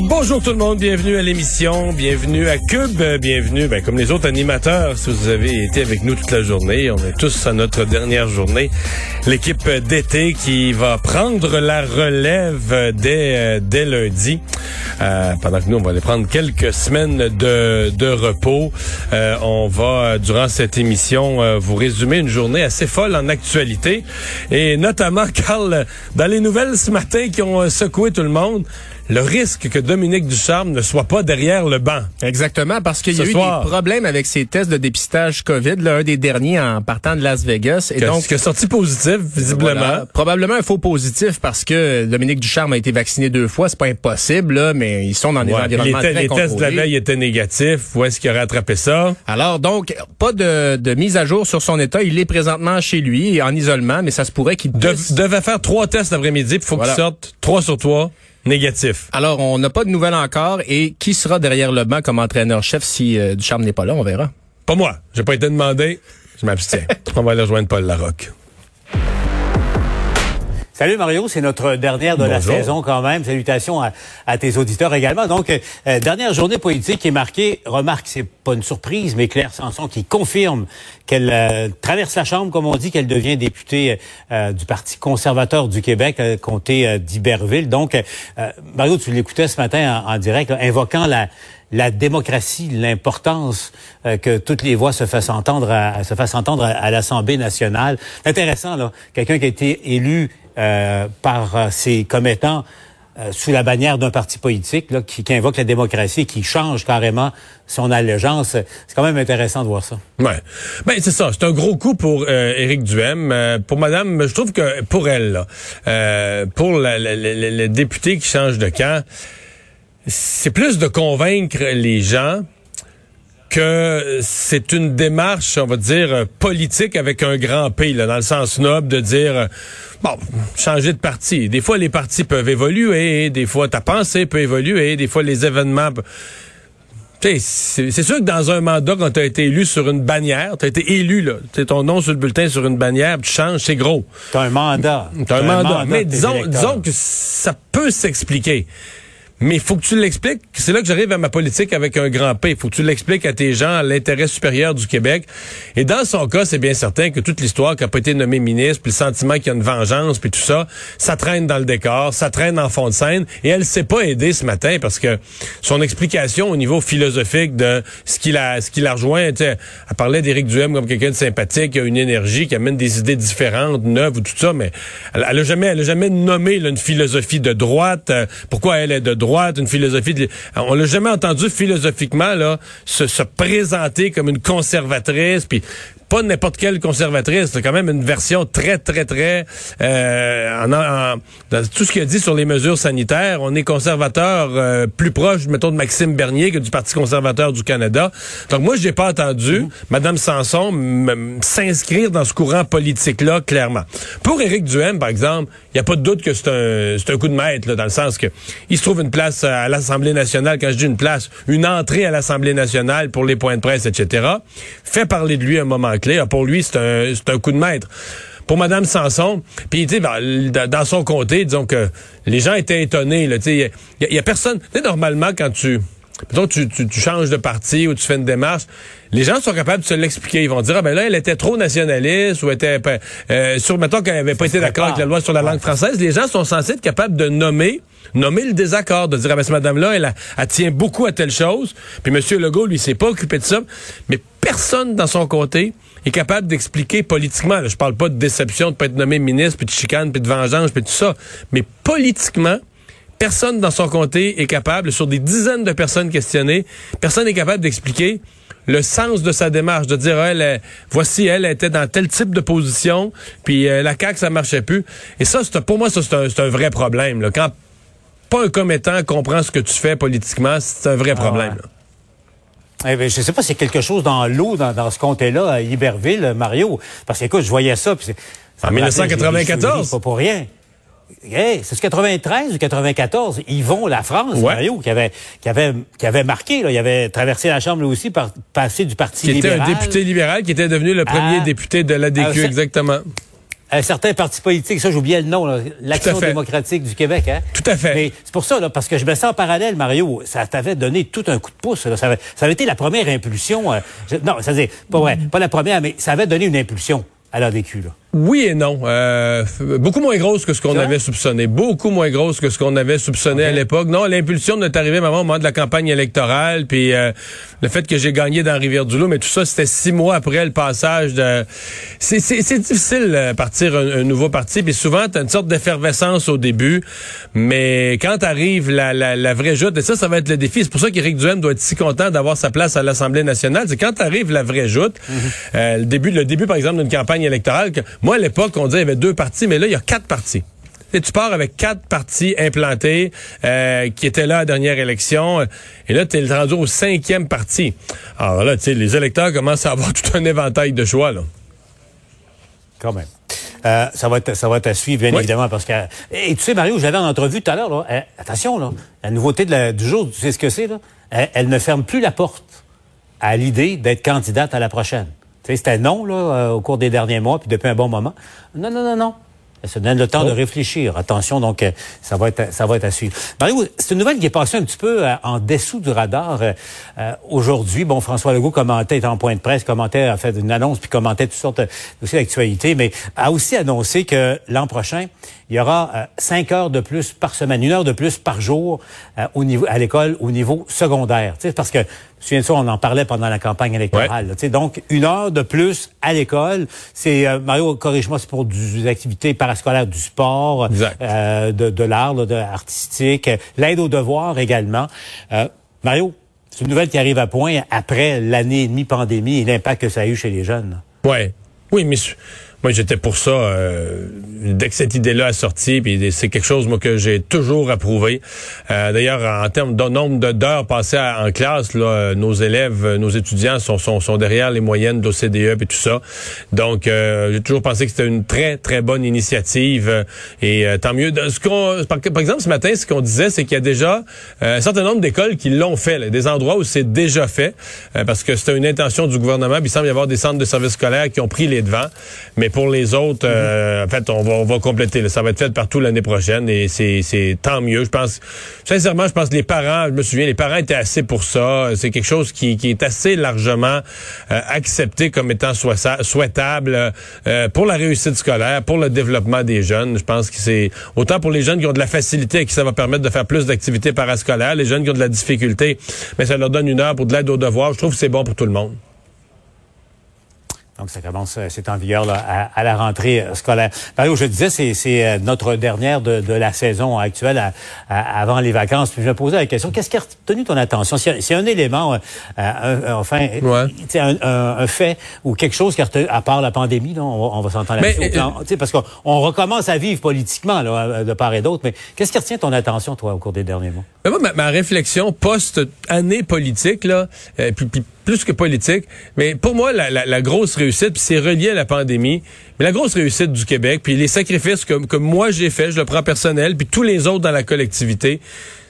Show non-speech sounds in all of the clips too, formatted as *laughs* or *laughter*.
Bonjour tout le monde, bienvenue à l'émission, bienvenue à Cube, bienvenue, ben, comme les autres animateurs, si vous avez été avec nous toute la journée, on est tous à notre dernière journée. L'équipe d'été qui va prendre la relève dès, euh, dès lundi, euh, pendant que nous, on va aller prendre quelques semaines de, de repos. Euh, on va, durant cette émission, vous résumer une journée assez folle en actualité, et notamment, *laughs* Carl, dans les nouvelles ce matin qui ont secoué tout le monde, le risque que Dominique Ducharme ne soit pas derrière le banc. Exactement, parce qu'il y a eu soir. des problèmes avec ses tests de dépistage COVID, l'un des derniers en partant de Las Vegas. Et Que- donc, qui a sorti positif, visiblement. voilà, probablement un faux positif parce que Dominique Ducharme a été vacciné deux fois. C'est pas impossible, là, mais ils sont dans des Ouais, environnements très les tests de la veille étaient négatifs. Où est-ce qu'il aurait attrapé ça? Alors donc, pas de, de mise à jour sur son état. Il est présentement chez lui en isolement, mais ça se pourrait qu'il De- devait faire trois tests l'après-midi, puis faut Voilà. qu'il sorte trois sur trois négatifs. Alors, on n'a pas de nouvelles encore. Et qui sera derrière le banc comme entraîneur-chef si euh, Ducharme n'est pas là? On verra. Pas moi. J'ai pas été demandé. Je m'abstiens. *laughs* On va aller rejoindre Paul Larocque. Salut Mario, c'est notre dernière de la saison quand même. Salutations à, à tes auditeurs également. Donc, euh, dernière journée politique qui est marquée, remarque, c'est pas une surprise, mais Claire Sanson qui confirme qu'elle euh, traverse la Chambre, comme on dit, qu'elle devient députée euh, du Parti conservateur du Québec, euh, comté euh, d'Iberville. Donc, euh, Mario, tu l'écoutais ce matin en, en direct, là, invoquant la la démocratie, l'importance euh, que toutes les voix se fassent entendre à, se fassent entendre à, à l'Assemblée nationale. C'est intéressant, là. Quelqu'un qui a été élu euh, par euh, ses commettants euh, sous la bannière d'un parti politique, là, qui, qui invoque la démocratie, qui change carrément son allégeance. C'est quand même intéressant de voir ça. Ouais. Ben c'est ça, c'est un gros coup pour euh, Éric Duhem, Euh, pour madame, je trouve que pour elle là, euh, pour le député qui change de camp, c'est plus de convaincre les gens que c'est une démarche, on va dire, euh, politique avec un grand P, là, dans le sens noble de dire, euh, bon, changer de parti. Des fois, les partis peuvent évoluer, des fois, ta pensée peut évoluer, des fois, les événements... Tu c'est sûr que dans un mandat, quand tu as été élu sur une bannière, tu as été élu, là, tu ton nom sur le bulletin sur une bannière, tu changes, c'est gros. T'as un mandat. T'as un mandat. Mais de tes disons, disons que ça peut s'expliquer. Mais il faut que tu l'expliques. C'est là que j'arrive à ma politique avec un grand P. Faut que tu l'expliques à tes gens, à l'intérêt supérieur du Québec. Et dans son cas, c'est bien certain que toute l'histoire qui a pas été nommé ministre, puis le sentiment qu'il y a une vengeance, puis tout ça, ça traîne dans le décor, ça traîne en fond de scène. Et elle s'est pas aidée ce matin parce que son explication au niveau philosophique de ce qu'il a, ce qu'il a rejoint, tu sais, elle parlait d'Éric Duhem comme quelqu'un de sympathique, qui a une énergie, qui amène des idées différentes, neuves ou tout ça, mais elle, a jamais, elle a jamais nommé une philosophie de droite. euh, pourquoi elle est de droite, on l'a jamais entendu philosophiquement là se, se présenter comme une conservatrice, puis pas n'importe quelle conservatrice, c'est quand même une version très, très, très... euh, en, en- dans tout ce qu'il a dit sur les mesures sanitaires, on est conservateur euh, plus proche, mettons, de Maxime Bernier que du Parti conservateur du Canada. Donc moi, j'ai pas entendu Madame Sanson s'inscrire dans ce courant politique-là, clairement. Pour Éric Duhem, par exemple, il n'y a pas de doute que c'est un, c'est un coup de maître, là, dans le sens que il se trouve une place à l'Assemblée nationale. Quand je dis une place, une entrée à l'Assemblée nationale pour les points de presse, etc. Fait parler de lui un moment Ah, Pour lui, c'est un, coup de maître. Pour Madame Sanson, puis tu sais, ben, dans son comté, disons que les gens étaient étonnés. Il y, y a personne. Normalement, quand tu Mettons, tu, tu, tu changes de parti ou tu fais une démarche, les gens sont capables de se l'expliquer. Ils vont dire, ah ben là, elle était trop nationaliste ou était, euh, sur, mettons qu'elle avait pas été d'accord avec la loi sur la langue française. Les gens sont censés être capables de nommer nommer le désaccord, de dire, ah ben, cette madame-là, elle, elle, tient beaucoup à telle chose, puis M. Legault, lui, s'est pas occupé de ça, mais personne dans son côté est capable d'expliquer politiquement, là, je parle pas de déception de pas être nommé ministre, puis de chicane, puis de vengeance, puis tout ça, mais politiquement, personne dans son comté est capable, sur des dizaines de personnes questionnées, personne n'est capable d'expliquer le sens de sa démarche, de dire, elle, voici, elle était dans tel type de position, puis euh, la CAQ, ça marchait plus. Et ça, pour moi, ça, c'est un, un, vrai problème. Là. Quand pas un commettant comprend ce que tu fais politiquement, c'est un vrai ah problème. Eh bien, je sais pas a quelque chose dans l'eau dans, dans, ce comté-là, à Iberville, Mario. Parce que, écoute, je voyais ça. Puis en 1994? Pas pour rien. Hey, c'est 93 ou 94, Yvon La France, Mario, qui avait, qui avait, qui avait marqué, là, il avait traversé la Chambre lui aussi, par, passé du Parti libéral. Qui était un député libéral, qui était devenu le premier député de l'ADQ, exactement un certain parti politique, ça j'oubliais le nom, l'Action démocratique du Québec. Hein? Tout à fait. Mais c'est pour ça, là, parce que je me sens en parallèle, Mario, ça t'avait donné tout un coup de pouce. Ça, avait, ça, avait, été la première impulsion. Euh, non, ça dire pas vrai, pas la première, mais ça avait donné une impulsion à l'ADQ. Là. Oui et non. Euh, beaucoup moins grosse que ce qu'on avait soupçonné. Beaucoup moins grosse que ce qu'on avait soupçonné à l'époque. Non, l'impulsion est arrivée au moment de la campagne électorale, puis euh, le fait que j'ai gagné dans Rivière-du-Loup, mais tout ça, c'était six mois après le passage de... C'est difficile euh, partir un, nouveau parti, puis souvent, t'as une sorte d'effervescence au début, mais quand arrive la, la, la, vraie joute, et ça, ça va être le défi, c'est pour ça qu'Éric Duhem doit être si content d'avoir sa place à l'Assemblée nationale, c'est quand arrive la vraie joute, mm-hmm. le début, le début, par exemple, d'une campagne électorale, que, moi, à l'époque, on disait qu'il y avait deux partis, mais là, il y a quatre partis. Et tu pars avec quatre partis implantés euh, qui étaient là à la dernière élection. Et là, tu es rendu au cinquième parti. Alors là, tu sais, les électeurs commencent à avoir *laughs* tout un éventail de choix. Là. Quand même. Euh, ça, va être, ça va être à suivre, bien évidemment, parce que... Et tu sais, Mario, j'avais en entrevue tout à l'heure, euh, attention, là, la nouveauté de du jour, tu sais ce que c'est, là? elle ne ferme plus la porte à l'idée d'être candidate à la prochaine. C'était non là, euh, au cours des derniers mois, puis depuis un bon moment. Non, non, non, non. Ça donne le temps de oh. réfléchir. Attention, donc euh, ça va être ça va être à suivre. Mario, c'est une nouvelle qui est passée un petit peu euh, en dessous du radar aujourd'hui. Bon, François Legault commentait, était en point de presse, commentait, a fait une annonce, puis commentait toutes sortes aussi d'actualités, mais a aussi annoncé que l'an prochain, il y aura cinq heures de plus par semaine, une heure de plus par jour au niveau à l'école au niveau secondaire. Parce que Souviens ça, on en parlait pendant la campagne électorale. Donc, une heure de plus à l'école. C'est euh, Mario, corrige-moi, c'est pour des activités parascolaires, du sport, euh, de, de l'art, de artistique, l'aide aux devoirs également. Euh, Mario, c'est une nouvelle qui arrive à point après l'année et demie pandémie et l'impact que ça a eu chez les jeunes. Ouais. Oui, mais moi, j'étais pour ça euh, dès que cette idée-là a sorti, puis c'est quelque chose moi que j'ai toujours approuvé. Euh, d'ailleurs, en termes de nombre d'heures passées en classe, là, nos élèves, nos étudiants sont, sont, sont derrière les moyennes d'OCDE et tout ça. Donc, euh, j'ai toujours pensé que c'était une très très bonne initiative et tant mieux. Ce qu'on, par, exemple, ce matin, ce qu'on disait, c'est qu'il y a déjà un certain nombre d'écoles qui l'ont fait, des endroits où c'est déjà fait, parce que c'était une intention du gouvernement. Puis il semble y avoir des centres de services scolaires qui ont pris les devants, mais pour les autres, euh, en fait, on va, on va compléter. Ça va être fait partout l'année prochaine et c'est tant mieux. Je pense, sincèrement, je pense que les parents, je me souviens, les parents étaient assez pour ça. C'est quelque chose qui, qui, est assez largement euh, accepté comme étant souhaitable euh, pour la réussite scolaire, pour le développement des jeunes. Je pense que c'est autant pour les jeunes qui ont de la facilité et qui ça va permettre de faire plus d'activités parascolaires, les jeunes qui ont de la difficulté, mais ça leur donne une heure pour de l'aide aux devoirs. Je trouve que c'est bon pour tout le monde. Donc, ça commence, euh, c'est en vigueur là, à, la rentrée euh, scolaire. Mario, je disais, c'est, euh, notre dernière de, de, la saison actuelle avant les vacances. Puis je me posais la question, qu'est-ce qui a retenu ton attention? C'est un élément, enfin, un, un, fait ou quelque chose qui a retenu, à part la pandémie, là, on, va, s'entendre là-dessus. parce qu'on recommence à vivre politiquement là, de part et d'autre. Mais qu'est-ce qui retient ton attention, toi, au cours des derniers mois? Mais moi, ma, réflexion post-année politique, là, puis plus que politique. Mais pour moi, la, la, la grosse réussite, puis c'est relié à la pandémie, mais la grosse réussite du Québec, puis les sacrifices que, que moi j'ai fait, je le prends personnel, puis tous les autres dans la collectivité,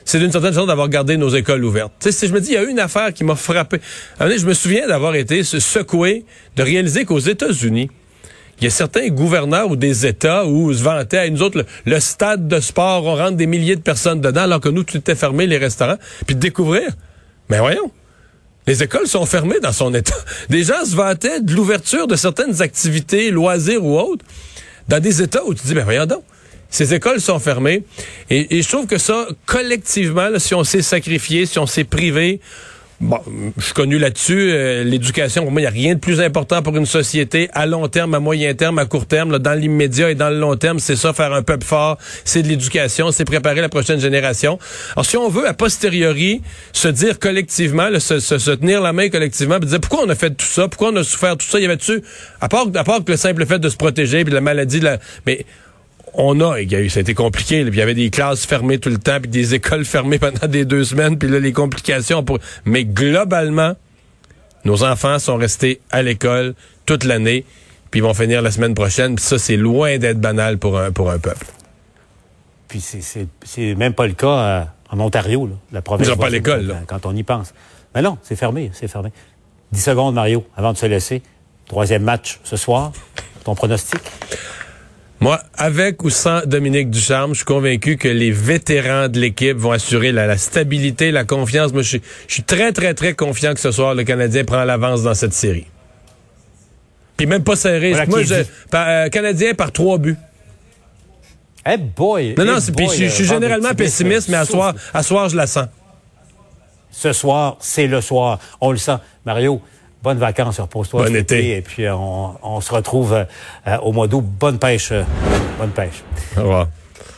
c'est d'une certaine façon d'avoir gardé nos écoles ouvertes. Tu sais, je me dis, il y a une affaire qui m'a frappé. Je me souviens d'avoir été secoué, de réaliser qu'aux États-Unis, il y a certains gouverneurs ou des États où se vantaient à nous autres, le, stade de sport, on rentre des milliers de personnes dedans, alors que nous, tout était fermé, les restaurants. Puis de découvrir Mais voyons. Les écoles sont fermées dans son état. *laughs* Des gens se vantaient de l'ouverture de certaines activités, loisirs ou autres, dans des états où tu dis, ben voyons donc. Ces écoles sont fermées. Et, et je trouve que ça, collectivement, si on s'est sacrifié, si on s'est privé, Bon, je suis connu là-dessus. Euh, l'éducation, pour moi, il n'y a rien de plus important pour une société à long terme, à moyen terme, à court terme. Là, dans l'immédiat et dans le long terme, c'est ça, faire un peuple fort, c'est de l'éducation, c'est préparer la prochaine génération. Alors, si on veut, a posteriori, se dire collectivement, se, se, tenir la main collectivement, puis dire pourquoi on a fait tout ça, pourquoi on a souffert tout ça, il y avait-tu, à part, à part que le simple fait de se protéger, puis la maladie, la, mais on a, il y a eu, ça a été compliqué. il y avait des classes fermées tout le temps, puis des écoles *laughs* fermées pendant des deux semaines, puis là, les complications. Pour... Mais globalement, nos enfants sont restés à l'école toute l'année, puis ils vont finir la semaine prochaine. Puis ça, c'est loin d'être banal pour un, pour un peuple. Puis c'est même pas le cas euh, en Ontario, là, la province. Ils pas l'école, Quand on y pense. Mais non, c'est fermé, c'est fermé. 10 secondes, Mario, avant de se laisser. Troisième match ce soir. Ton pronostic? Moi, avec ou sans Dominique Ducharme, je suis convaincu que les vétérans de l'équipe vont assurer la, stabilité, la confiance. Moi, je suis, très, très, très confiant que ce soir, le Canadien prend l'avance dans cette série. Puis même pas serré. Moi, je, euh, Canadien par trois buts. Eh boy! Non, non, puis je, suis généralement pessimiste, mais à soir, à soir, je la sens. Ce soir, c'est le soir. On le sent. Mario, bonnes vacances, repose-toi. Bon été. Et puis, on, on se retrouve euh, au mois d'août. Bonne pêche. Euh, bonne pêche. Au revoir.